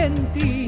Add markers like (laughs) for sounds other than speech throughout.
gentil.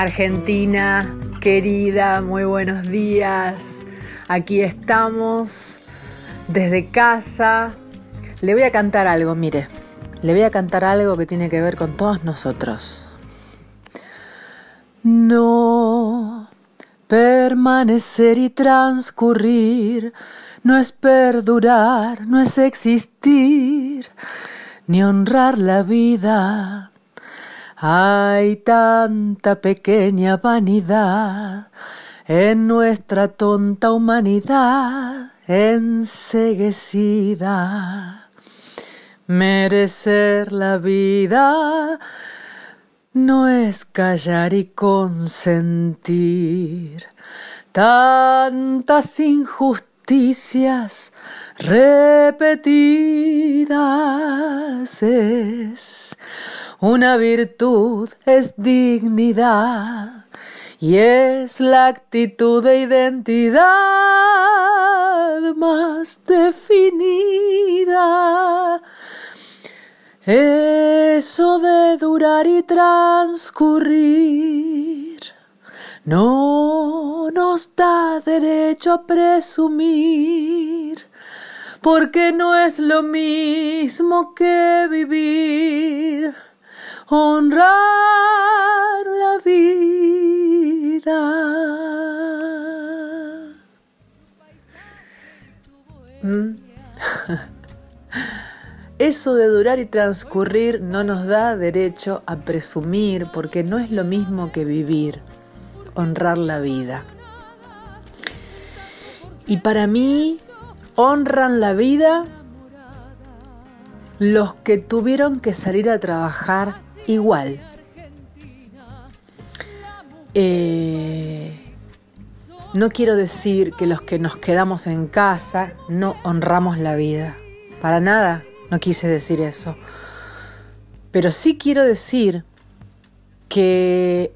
Argentina querida, muy buenos días. Aquí estamos desde casa. Le voy a cantar algo, mire. Le voy a cantar algo que tiene que ver con todos nosotros. No permanecer y transcurrir no es perdurar, no es existir, ni honrar la vida hay tanta pequeña vanidad en nuestra tonta humanidad enseguecida. Merecer la vida no es callar y consentir tantas injusticias repetidas es una virtud es dignidad y es la actitud de identidad más definida. Eso de durar y transcurrir no nos da derecho a presumir, porque no es lo mismo que vivir honrar la vida. ¿Mm? (laughs) Eso de durar y transcurrir no nos da derecho a presumir porque no es lo mismo que vivir, honrar la vida. Y para mí honran la vida los que tuvieron que salir a trabajar igual. Eh, no quiero decir que los que nos quedamos en casa no honramos la vida. Para nada, no quise decir eso. Pero sí quiero decir que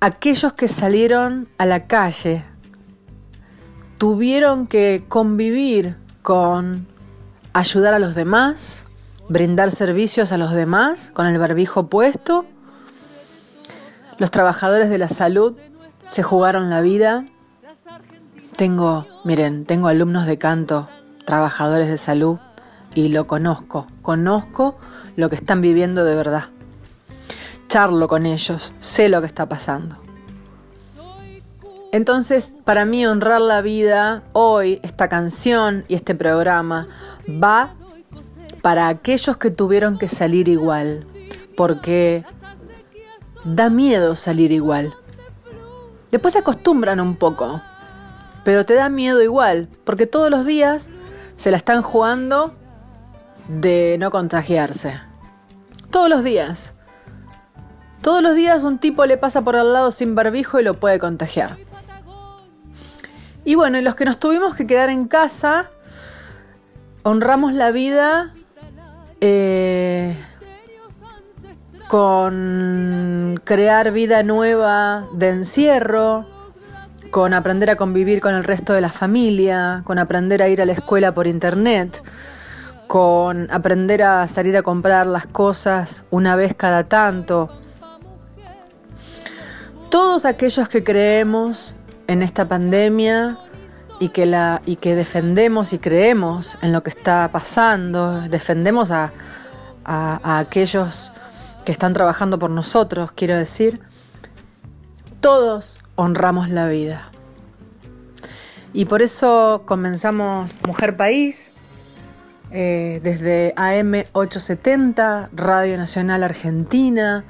aquellos que salieron a la calle tuvieron que convivir con ayudar a los demás, brindar servicios a los demás con el barbijo puesto. Los trabajadores de la salud se jugaron la vida. Tengo, miren, tengo alumnos de canto, trabajadores de salud y lo conozco, conozco lo que están viviendo de verdad. Charlo con ellos, sé lo que está pasando. Entonces, para mí honrar la vida, hoy esta canción y este programa va para aquellos que tuvieron que salir igual, porque da miedo salir igual. Después se acostumbran un poco, pero te da miedo igual, porque todos los días se la están jugando de no contagiarse. Todos los días. Todos los días un tipo le pasa por al lado sin barbijo y lo puede contagiar. Y bueno, los que nos tuvimos que quedar en casa, honramos la vida eh, con crear vida nueva de encierro, con aprender a convivir con el resto de la familia, con aprender a ir a la escuela por internet con aprender a salir a comprar las cosas una vez cada tanto. Todos aquellos que creemos en esta pandemia y que, la, y que defendemos y creemos en lo que está pasando, defendemos a, a aquellos que están trabajando por nosotros, quiero decir, todos honramos la vida. Y por eso comenzamos Mujer País, eh, desde AM870, Radio Nacional Argentina,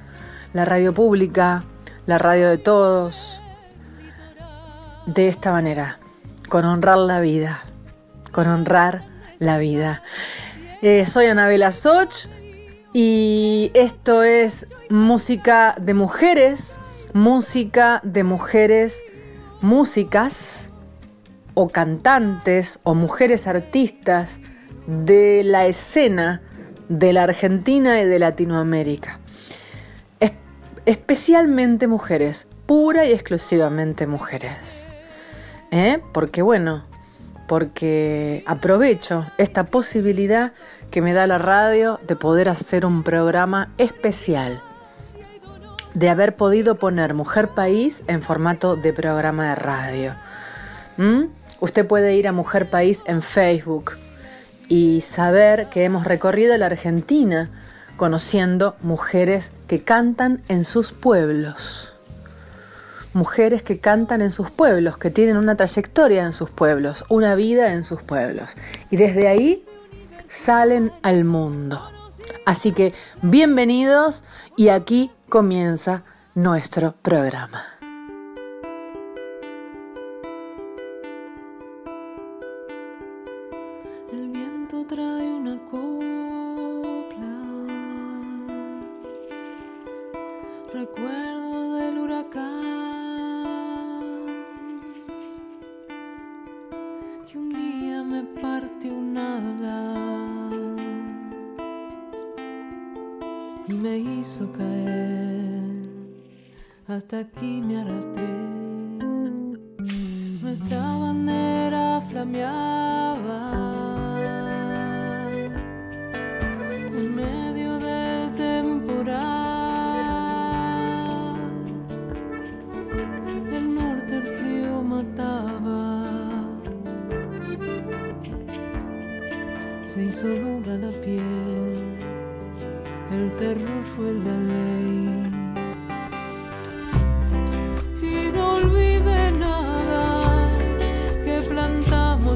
la radio pública, la radio de todos, de esta manera, con honrar la vida, con honrar la vida. Eh, soy Anabela Soch y esto es música de mujeres, música de mujeres, músicas o cantantes o mujeres artistas de la escena de la Argentina y de Latinoamérica. especialmente mujeres, pura y exclusivamente mujeres. ¿Eh? Porque bueno, porque aprovecho esta posibilidad que me da la radio de poder hacer un programa especial, de haber podido poner Mujer País en formato de programa de radio. Usted puede ir a Mujer País en Facebook, y saber que hemos recorrido la Argentina conociendo mujeres que cantan en sus pueblos. Mujeres que cantan en sus pueblos, que tienen una trayectoria en sus pueblos, una vida en sus pueblos. Y desde ahí salen al mundo. Así que bienvenidos y aquí comienza nuestro programa. Hasta aquí me arrastré.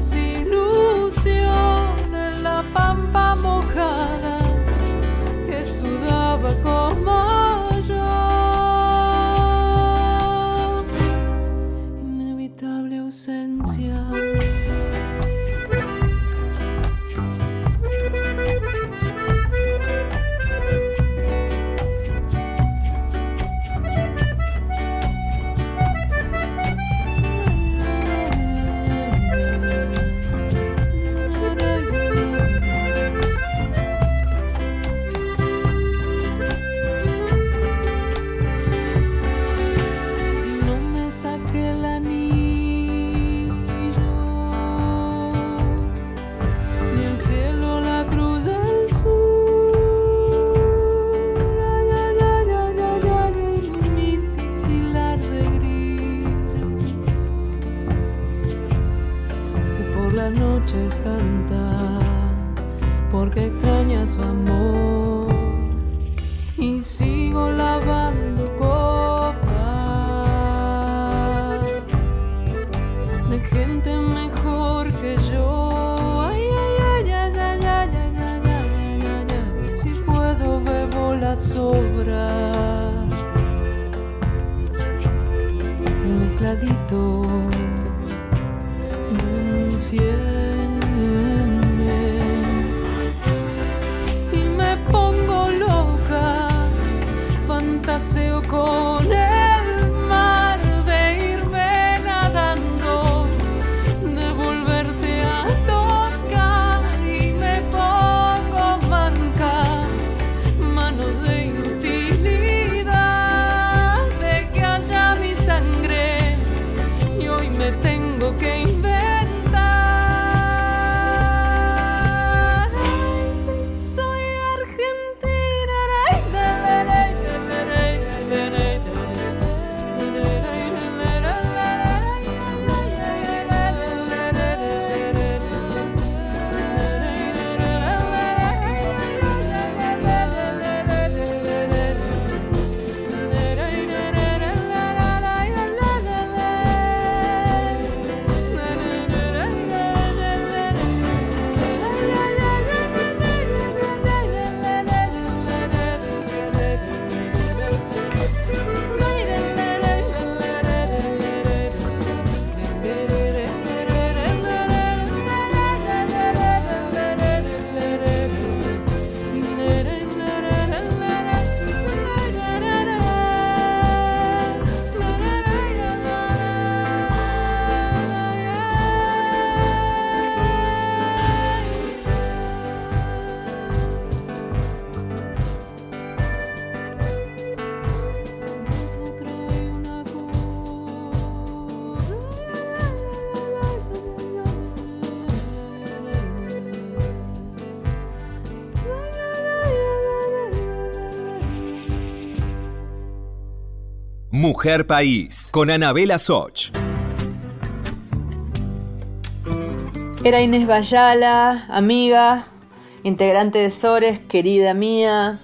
see Mujer País, con Anabela Soch. Era Inés Bayala, amiga, integrante de Sores, querida mía.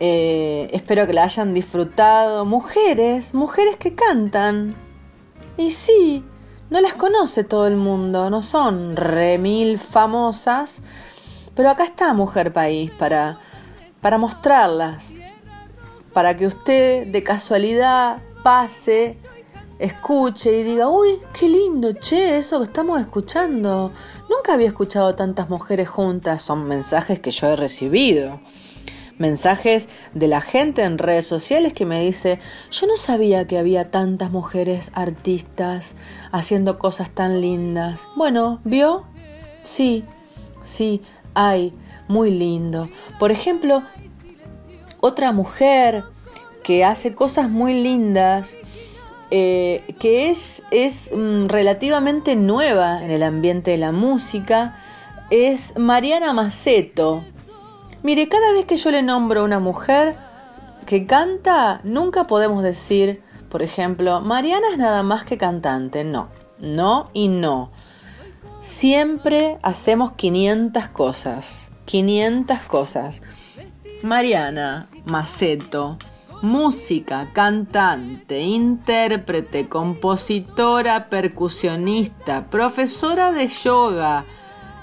Eh, espero que la hayan disfrutado. Mujeres, mujeres que cantan. Y sí, no las conoce todo el mundo, no son remil famosas, pero acá está Mujer País para, para mostrarlas, para que usted de casualidad pase, escuche y diga, uy, qué lindo, che, eso que estamos escuchando. Nunca había escuchado tantas mujeres juntas, son mensajes que yo he recibido. Mensajes de la gente en redes sociales que me dice, yo no sabía que había tantas mujeres artistas haciendo cosas tan lindas. Bueno, ¿vio? Sí, sí, hay, muy lindo. Por ejemplo, otra mujer que hace cosas muy lindas eh, que es, es mm, relativamente nueva en el ambiente de la música, es Mariana Maceto. Mire, cada vez que yo le nombro a una mujer que canta, nunca podemos decir, por ejemplo, Mariana es nada más que cantante. No, no y no. Siempre hacemos 500 cosas. 500 cosas. Mariana Maceto, música, cantante, intérprete, compositora, percusionista, profesora de yoga,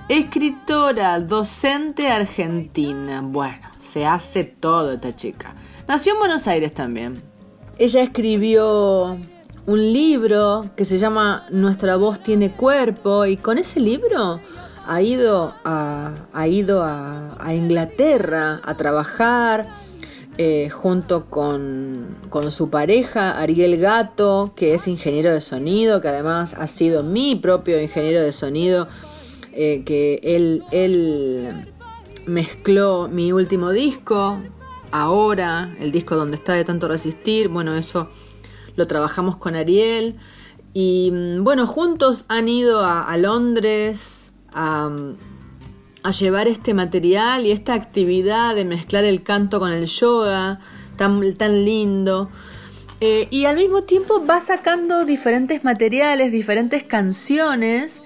escritora, docente argentina. Bueno, se hace todo esta chica. Nació en Buenos Aires también. Ella escribió un libro que se llama Nuestra voz tiene cuerpo y con ese libro ha ido a, ha ido a, Inglaterra a trabajar eh, junto con, su pareja Ariel Gato, que es ingeniero de sonido, que además ha sido mi propio ingeniero de sonido, eh, que él, él mezcló mi último disco, ahora, el disco donde está de tanto resistir, bueno, eso lo trabajamos con Ariel. Y mm, bueno, juntos han ido a, Londres a, llevar este material y esta actividad de mezclar el canto con el yoga, tan, tan lindo. Eh, y al mismo tiempo va sacando diferentes materiales, diferentes canciones.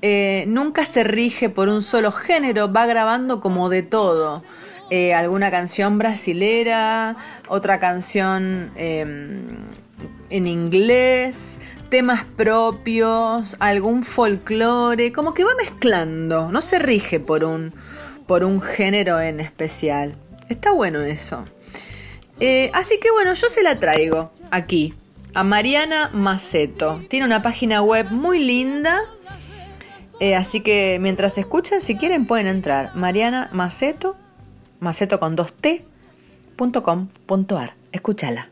Eh, nunca se rige por un solo género, va grabando como de todo. Eh, alguna canción brasilera, otra canción em, en inglés, temas propios, algún folclore, como que va mezclando, no se rige por un, por un género en especial. Está bueno eso. Eh, así que bueno, yo se la traigo aquí, a Mariana Maceto. Tiene una página web muy linda. Eh, así que mientras escuchan, si quieren pueden entrar. Mariana Maceto maceto con 2t.com.ar. Escúchala.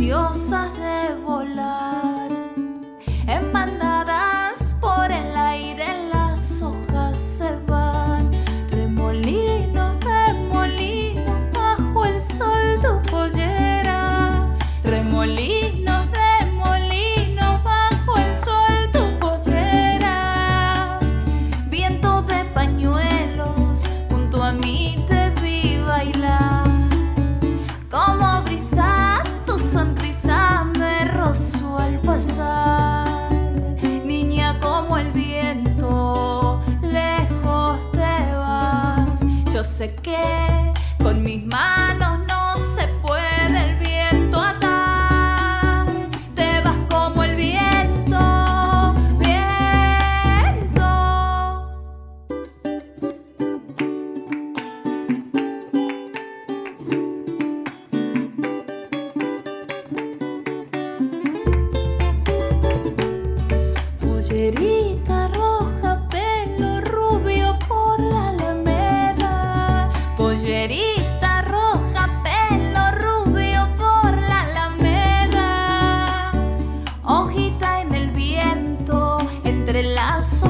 Ansiosas coração.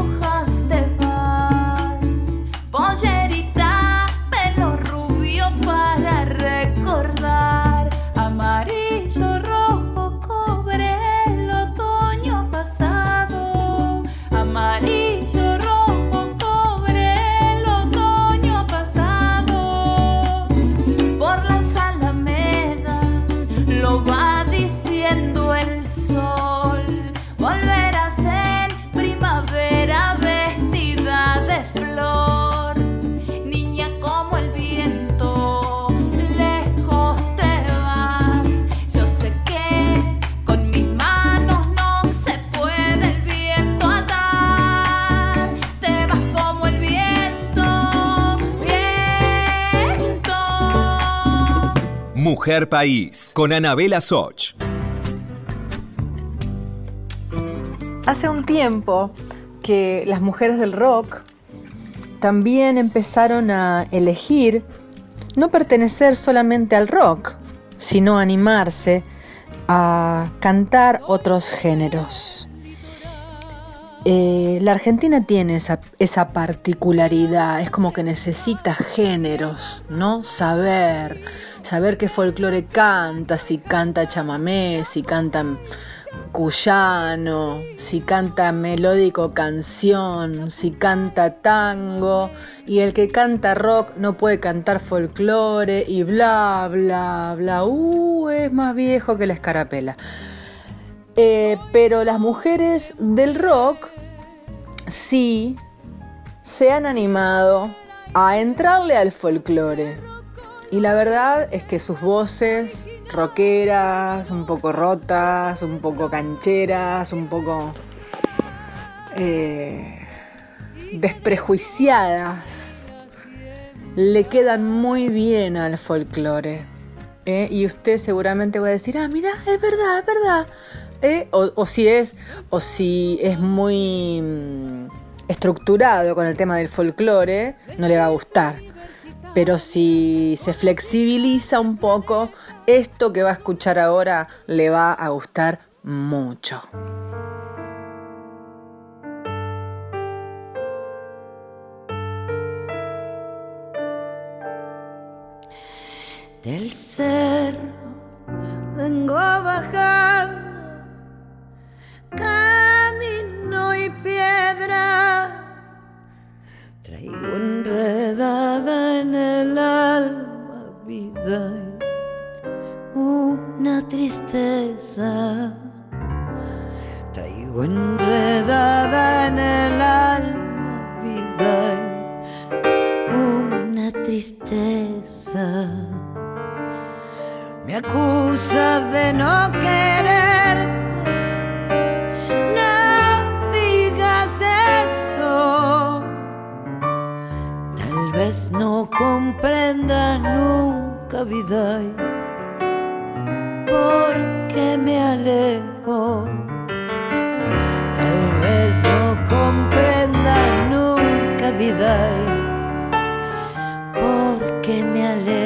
Mujer País con Anabela Soch. Hace un tiempo que las mujeres del rock también empezaron a elegir no pertenecer solamente al rock, sino animarse a cantar otros géneros. Eh, la Argentina tiene esa, esa particularidad, es como que necesita géneros, ¿no? Saber, saber qué folclore canta, si canta chamamé, si canta cuyano, si canta melódico canción, si canta tango, y el que canta rock no puede cantar folclore y bla, bla, bla, uh, es más viejo que la escarapela. Eh, pero las mujeres del rock sí se han animado a entrarle al folclore. Y la verdad es que sus voces rockeras, un poco rotas, un poco cancheras, un poco eh, desprejuiciadas, le quedan muy bien al folclore. ¿eh? Y usted seguramente va a decir, ah, mira, es verdad, es verdad. ¿Eh? O, si es, o si es muy mm, estructurado con el tema del folclore, no le va a gustar. Pero si se flexibiliza un poco, esto que va a escuchar ahora le va a gustar mucho. Del cerro vengo bajando, camino y piedra. Traigo enredada en el alma vida y una tristeza. Traigo enredada en el alma vida y una tristeza. Me acusa de no quererte. Vez no comprenda nunca vida. y ¿Por qué me alejo? Tal vez no comprenda nunca vida. y ¿Por qué me alejo?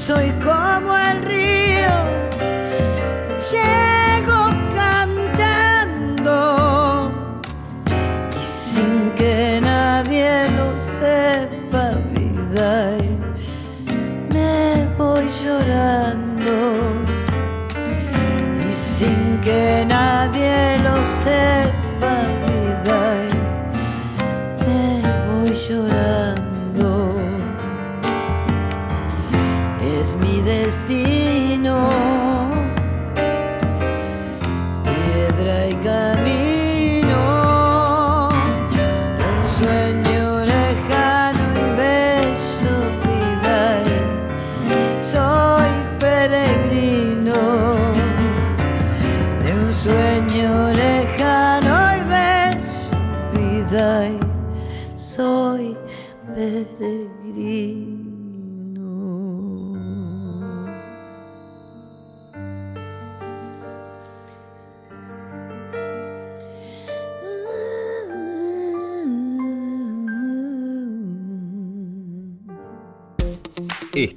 Soy como el río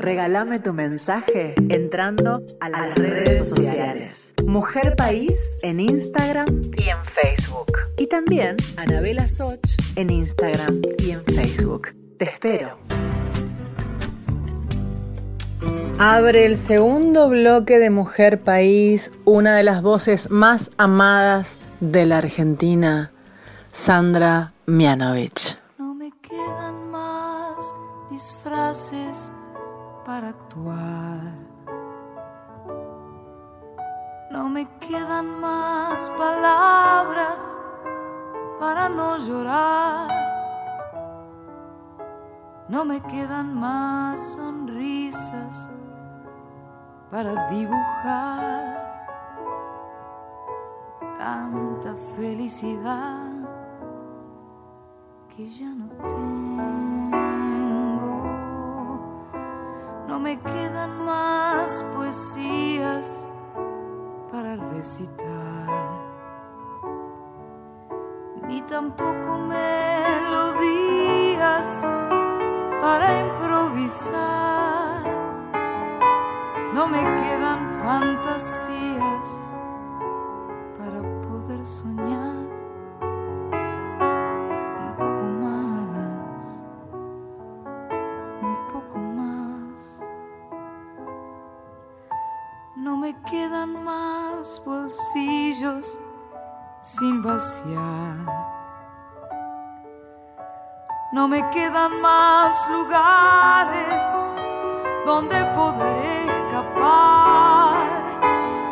regálame tu mensaje entrando a las redes sociales. Mujer País en Instagram y en Facebook. Y también Anabela Soch en Instagram y en Facebook. Te espero. Abre el segundo bloque de Mujer País, una de las voces más amadas de la Argentina, Sandra Mianovich. No me quedan más disfraces para actuar. No me quedan más palabras para no llorar. No me quedan más sonrisas para dibujar tanta felicidad que ya no tengo. Me quedan más poesías para recitar, ni tampoco melodías para improvisar. No me quedan fantasías para poder soñar sin vaciar. No me quedan más lugares donde poder escapar.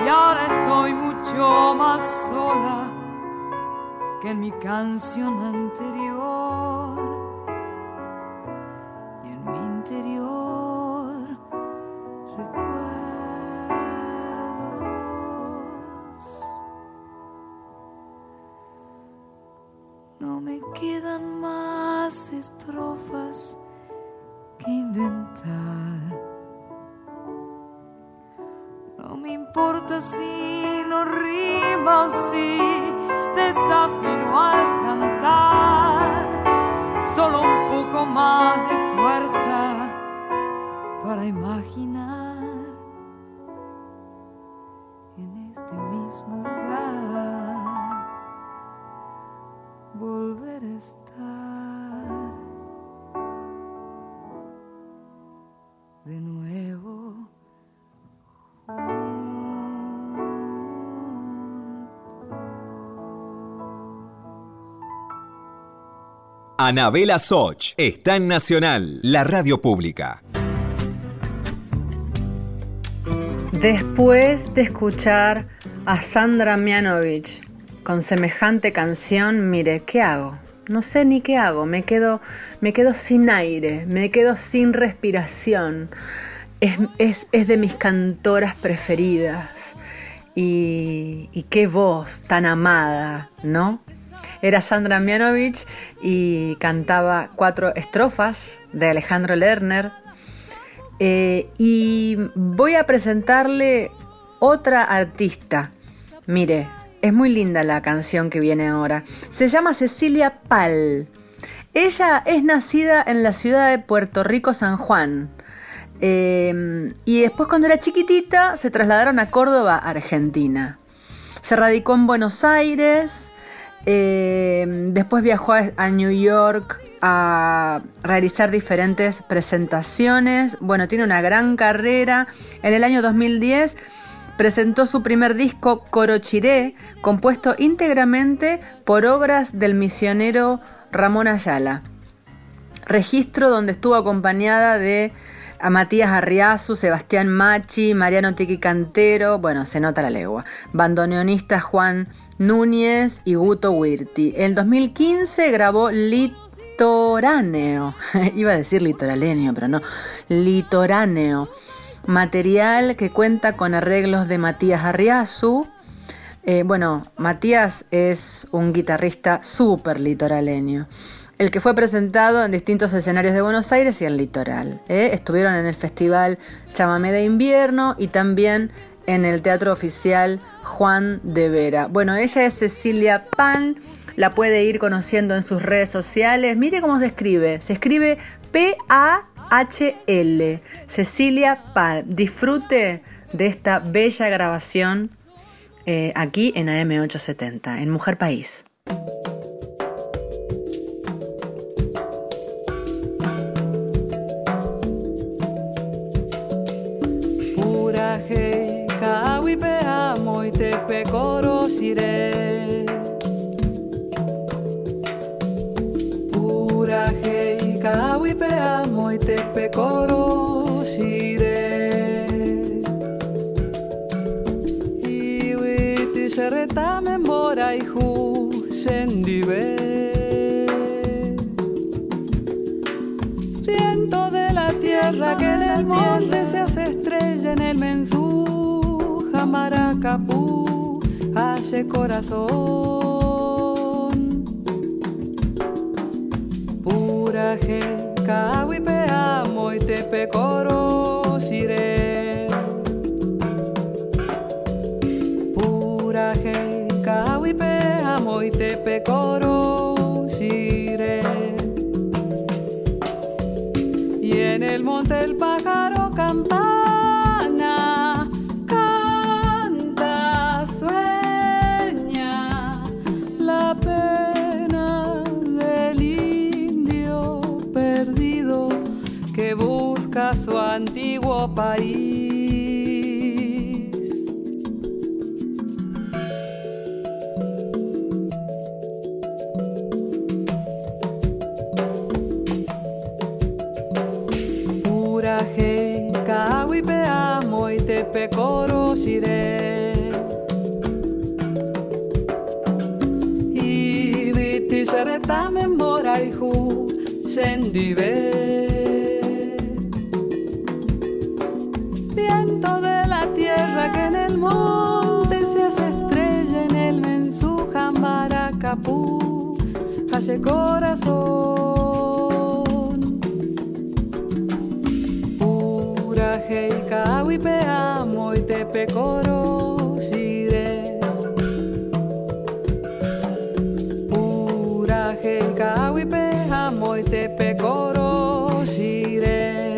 Y ahora estoy mucho más sola que en mi canción anterior. Importa si no rima o si desafino al cantar. Solo un poco más de fuerza para imaginar Anabela Soch está en Nacional, la radio pública. Después de escuchar a Sandra Mianovich con semejante canción, mire, ¿qué hago? No sé ni qué hago, me quedo, me quedo sin aire, me quedo sin respiración. Es, de mis cantoras preferidas. Y, y, qué voz tan amada, ¿no? Era Sandra Mianovich y cantaba cuatro estrofas de Alejandro Lerner. Eh, y voy a presentarle otra artista. Mire, es muy linda la canción que viene ahora. Se llama Cecilia Pal. Ella es nacida en la ciudad de Puerto Rico, San Juan. Eh, y después cuando era chiquitita se trasladaron a Córdoba, Argentina. Se radicó en Buenos Aires, eh, después viajó a, New York a realizar diferentes presentaciones. Bueno, tiene una gran carrera. En el año 2010 presentó su primer disco Corochiré, compuesto íntegramente por obras del misionero Ramón Ayala. Registro donde estuvo acompañada de a Matías Arriazu, Sebastián Machi, Mariano Tiki Cantero, bueno, se nota la legua, bandoneonista Juan Núñez y Guto Wirti. En 2015 grabó Litoráneo, (laughs) iba a decir litoraleño, pero no, Litoráneo, material que cuenta con arreglos de Matías Arriazu. Eh, bueno, Matías es un guitarrista súper litoraleño el que fue presentado en distintos escenarios de Buenos Aires y el litoral. ¿eh? Estuvieron en el Festival Chamamé de Invierno y también en el Teatro Oficial Juan de Vera. Bueno, ella es Cecilia Pan, la puede ir conociendo en sus redes sociales. Mire cómo se escribe, se escribe P-A-H-L, Cecilia Pan. Disfrute de esta bella grabación eh, aquí en AM870, en Mujer País. Tepe korosire Pura hei kawi pe amo i tepe korosire Iwi ti sereta me mora i hu sendive. Viento de la tierra que en el monte se hace estrella en el mensú Maracapú, corazón. Pura je, pe amo y te pecoro calle corazón. Pura pe amo y te pecoro sire. Pura pe amo y te pecoro sire.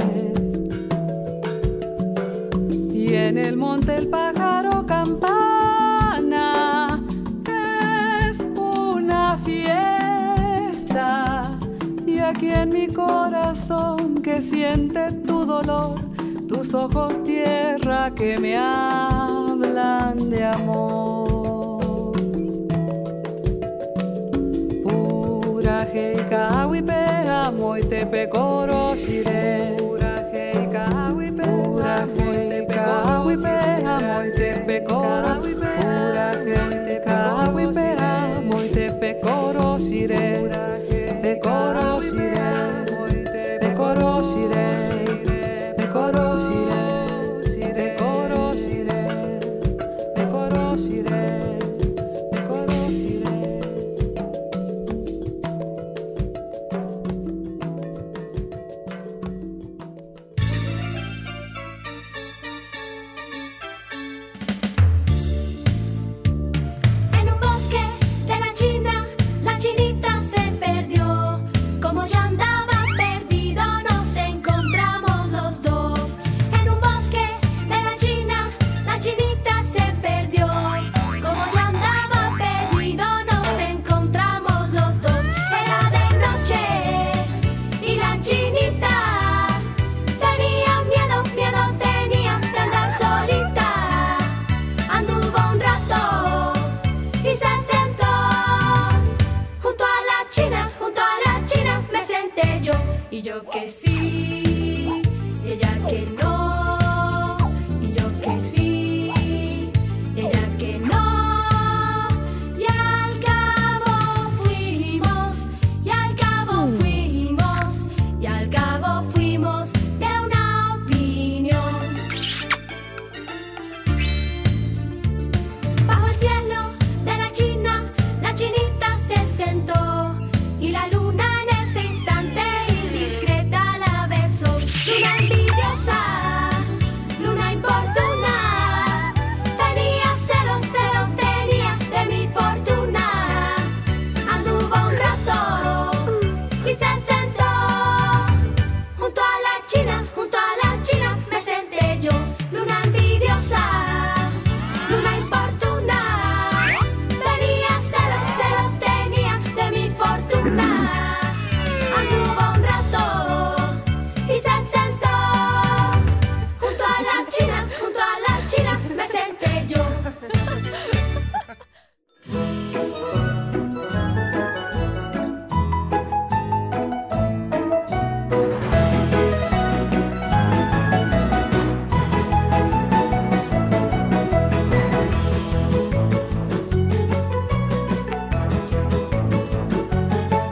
Y en el monte el pájaro corazón que siente tu dolor, tus ojos tierra que me hablan de amor. Pura y amo y te pecoro shire. Pura y pura pe amo y te pecoro que sí,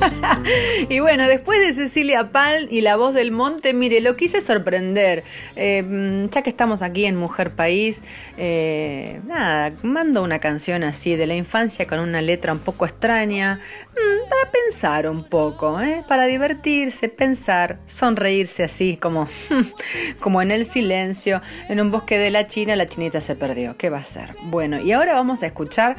(laughs) Y bueno, después de Cecilia Pal y la voz del monte, mire, lo quise sorprender. Eh, mm, ya que estamos aquí en Mujer País, eh, nada, mando una canción así de la infancia con una letra un poco extraña, mm, para pensar un poco, ¿eh? para divertirse, pensar, sonreírse así, como, (laughs) como en el silencio, en un bosque de la China, la chinita se perdió. ¿Qué va a ser? Bueno, y ahora vamos a escuchar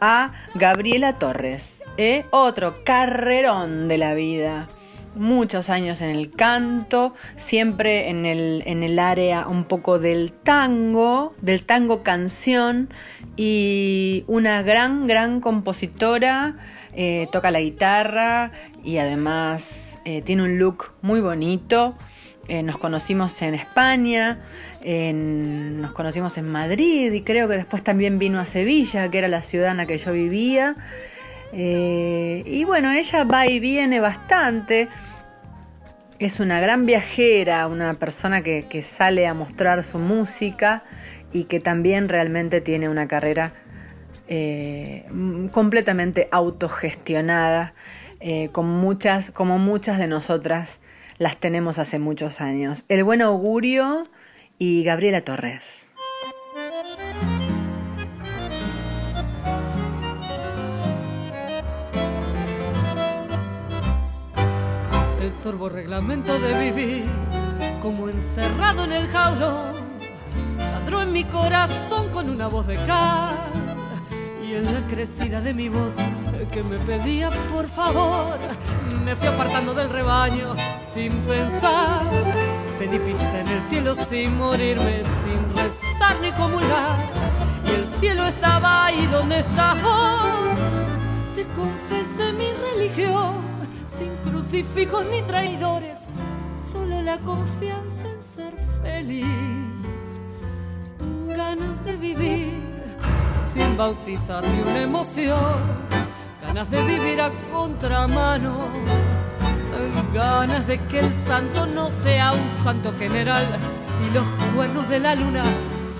a Gabriela Torres, ¿eh? otro carrerón de la vida. Muchos años en el canto, siempre en el, en el área un poco del tango, del tango canción y una gran, gran compositora, eh, toca la guitarra y además eh, tiene un look muy bonito. Nos conocimos en España, nos conocimos en Madrid y creo que después también vino a Sevilla, que era la ciudad en la que yo vivía. Eh, y bueno, ella va y viene bastante. Es una gran viajera, una persona que, sale a mostrar su música y que también realmente tiene una carrera eh, completamente autogestionada, eh, con muchas, como muchas de nosotras las tenemos hace muchos años. El buen augurio y Gabriela Torres. el turbo reglamento de vivir como encerrado en el jaulón ladró en mi corazón con una voz de cal y en la crecida de mi voz que me pedía por favor me fui apartando del rebaño sin pensar pedí pista en el cielo sin morirme sin rezar ni comulgar y el cielo estaba ahí donde estás te confesé mi religión, sin crucifijos ni traidores, solo la confianza en ser feliz. Ganas de vivir sin bautizar ni una emoción, ganas de vivir a contramano, ganas de que el santo no sea un santo general y los cuernos de la luna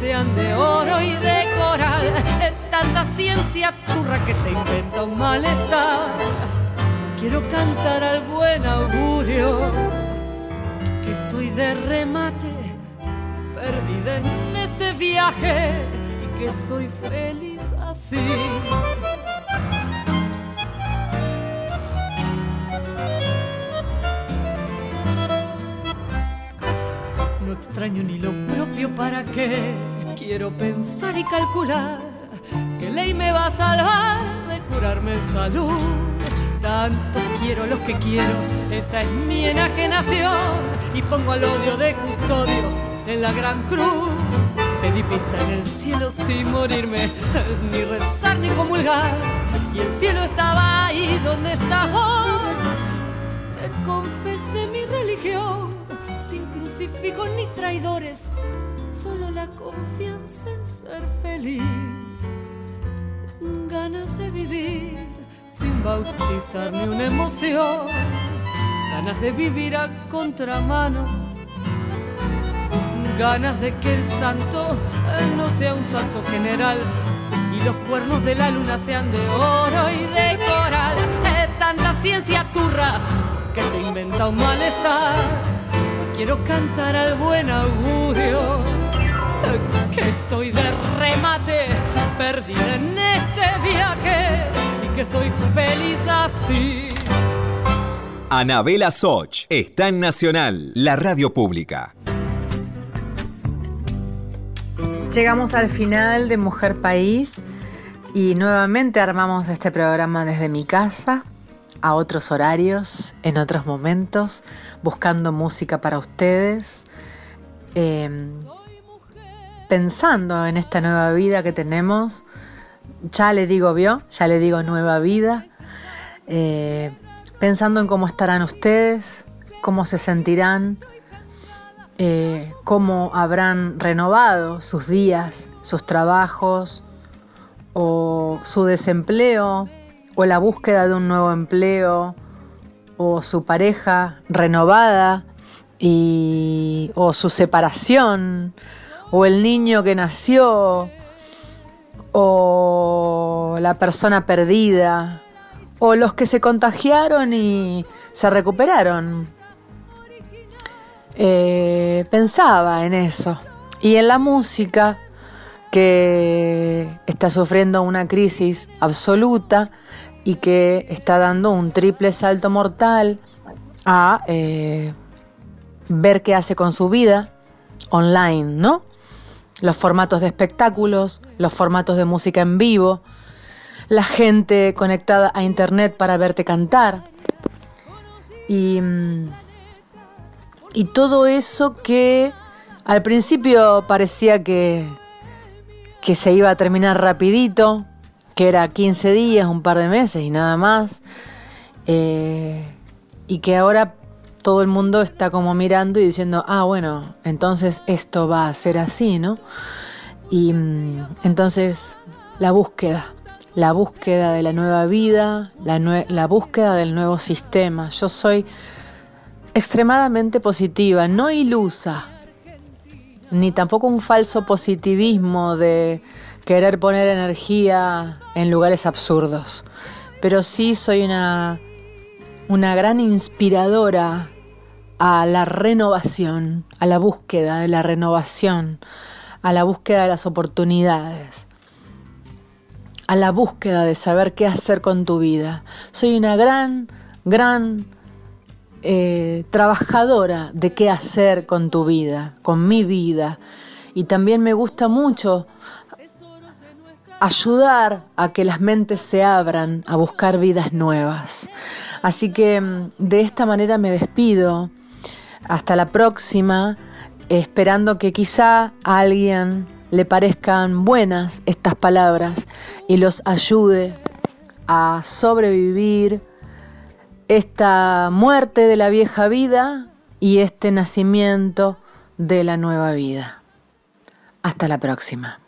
sean de oro y de coral. Es tanta ciencia turra que te inventa un malestar. Quiero cantar al buen augurio que estoy de remate, perdida en este viaje y que soy feliz así. No extraño ni lo propio para qué. Quiero pensar y calcular qué ley me va a salvar de curarme en salud. Tanto quiero los que quiero, esa es mi enajenación. Y pongo al odio de custodio en la gran cruz. Pedí pista en el cielo sin morirme, (laughs) ni rezar ni comulgar. Y el cielo estaba ahí donde estás vos. Te confesé mi religión, sin crucifijos ni traidores, solo la confianza en ser feliz. ganas de vivir sin bautizar ni una emoción, ganas de vivir a contramano, ganas de que el santo eh, no sea un santo general y los cuernos de la luna sean de oro y de coral. Es tanta ciencia turra que te inventa un malestar. Quiero cantar al buen augurio que estoy de remate, perdida en este viaje y que soy feliz así. Anabela Soch está en Nacional, la radio pública. Llegamos al final de Mujer País y nuevamente armamos este programa desde mi casa, a otros horarios, en otros momentos, buscando música para ustedes, eh, pensando en esta nueva vida que tenemos. Ya le digo, vio, ya le digo nueva vida. Eh, pensando en cómo estarán ustedes, cómo se sentirán, eh, cómo habrán renovado sus días, sus trabajos o su desempleo o la búsqueda de un nuevo empleo o su pareja renovada y, o su separación o el niño que nació o la persona perdida o los que se contagiaron y se recuperaron. Eh, pensaba en eso. Y en la música, que está sufriendo una crisis absoluta y que está dando un triple salto mortal a eh, ver qué hace con su vida online, ¿no? Los formatos de espectáculos, los formatos de música en vivo, la gente conectada a internet para verte cantar. Y, mm, y todo eso que al principio parecía que, que se iba a terminar rapidito, que era 15 días, un par de meses y nada más, eh, y que ahora todo el mundo está como mirando y diciendo, ah, bueno, entonces esto va a ser así, ¿no? Y mm, entonces la búsqueda, la búsqueda de la nueva vida, la, la búsqueda del nuevo sistema. Yo soy extremadamente positiva, no ilusa, ni tampoco un falso positivismo de querer poner energía en lugares absurdos. Pero sí soy una, una gran inspiradora a la renovación, a la búsqueda de la renovación, a la búsqueda de las oportunidades, a la búsqueda de saber qué hacer con tu vida. Soy una gran, gran eh, trabajadora de qué hacer con tu vida, con mi vida. Y también me gusta mucho ayudar a que las mentes se abran a buscar vidas nuevas. Así que mm, de esta manera me despido. Hasta la próxima, esperando que quizá a alguien le parezcan buenas estas palabras y los ayude a sobrevivir esta muerte de la vieja vida y este nacimiento de la nueva vida. Hasta la próxima.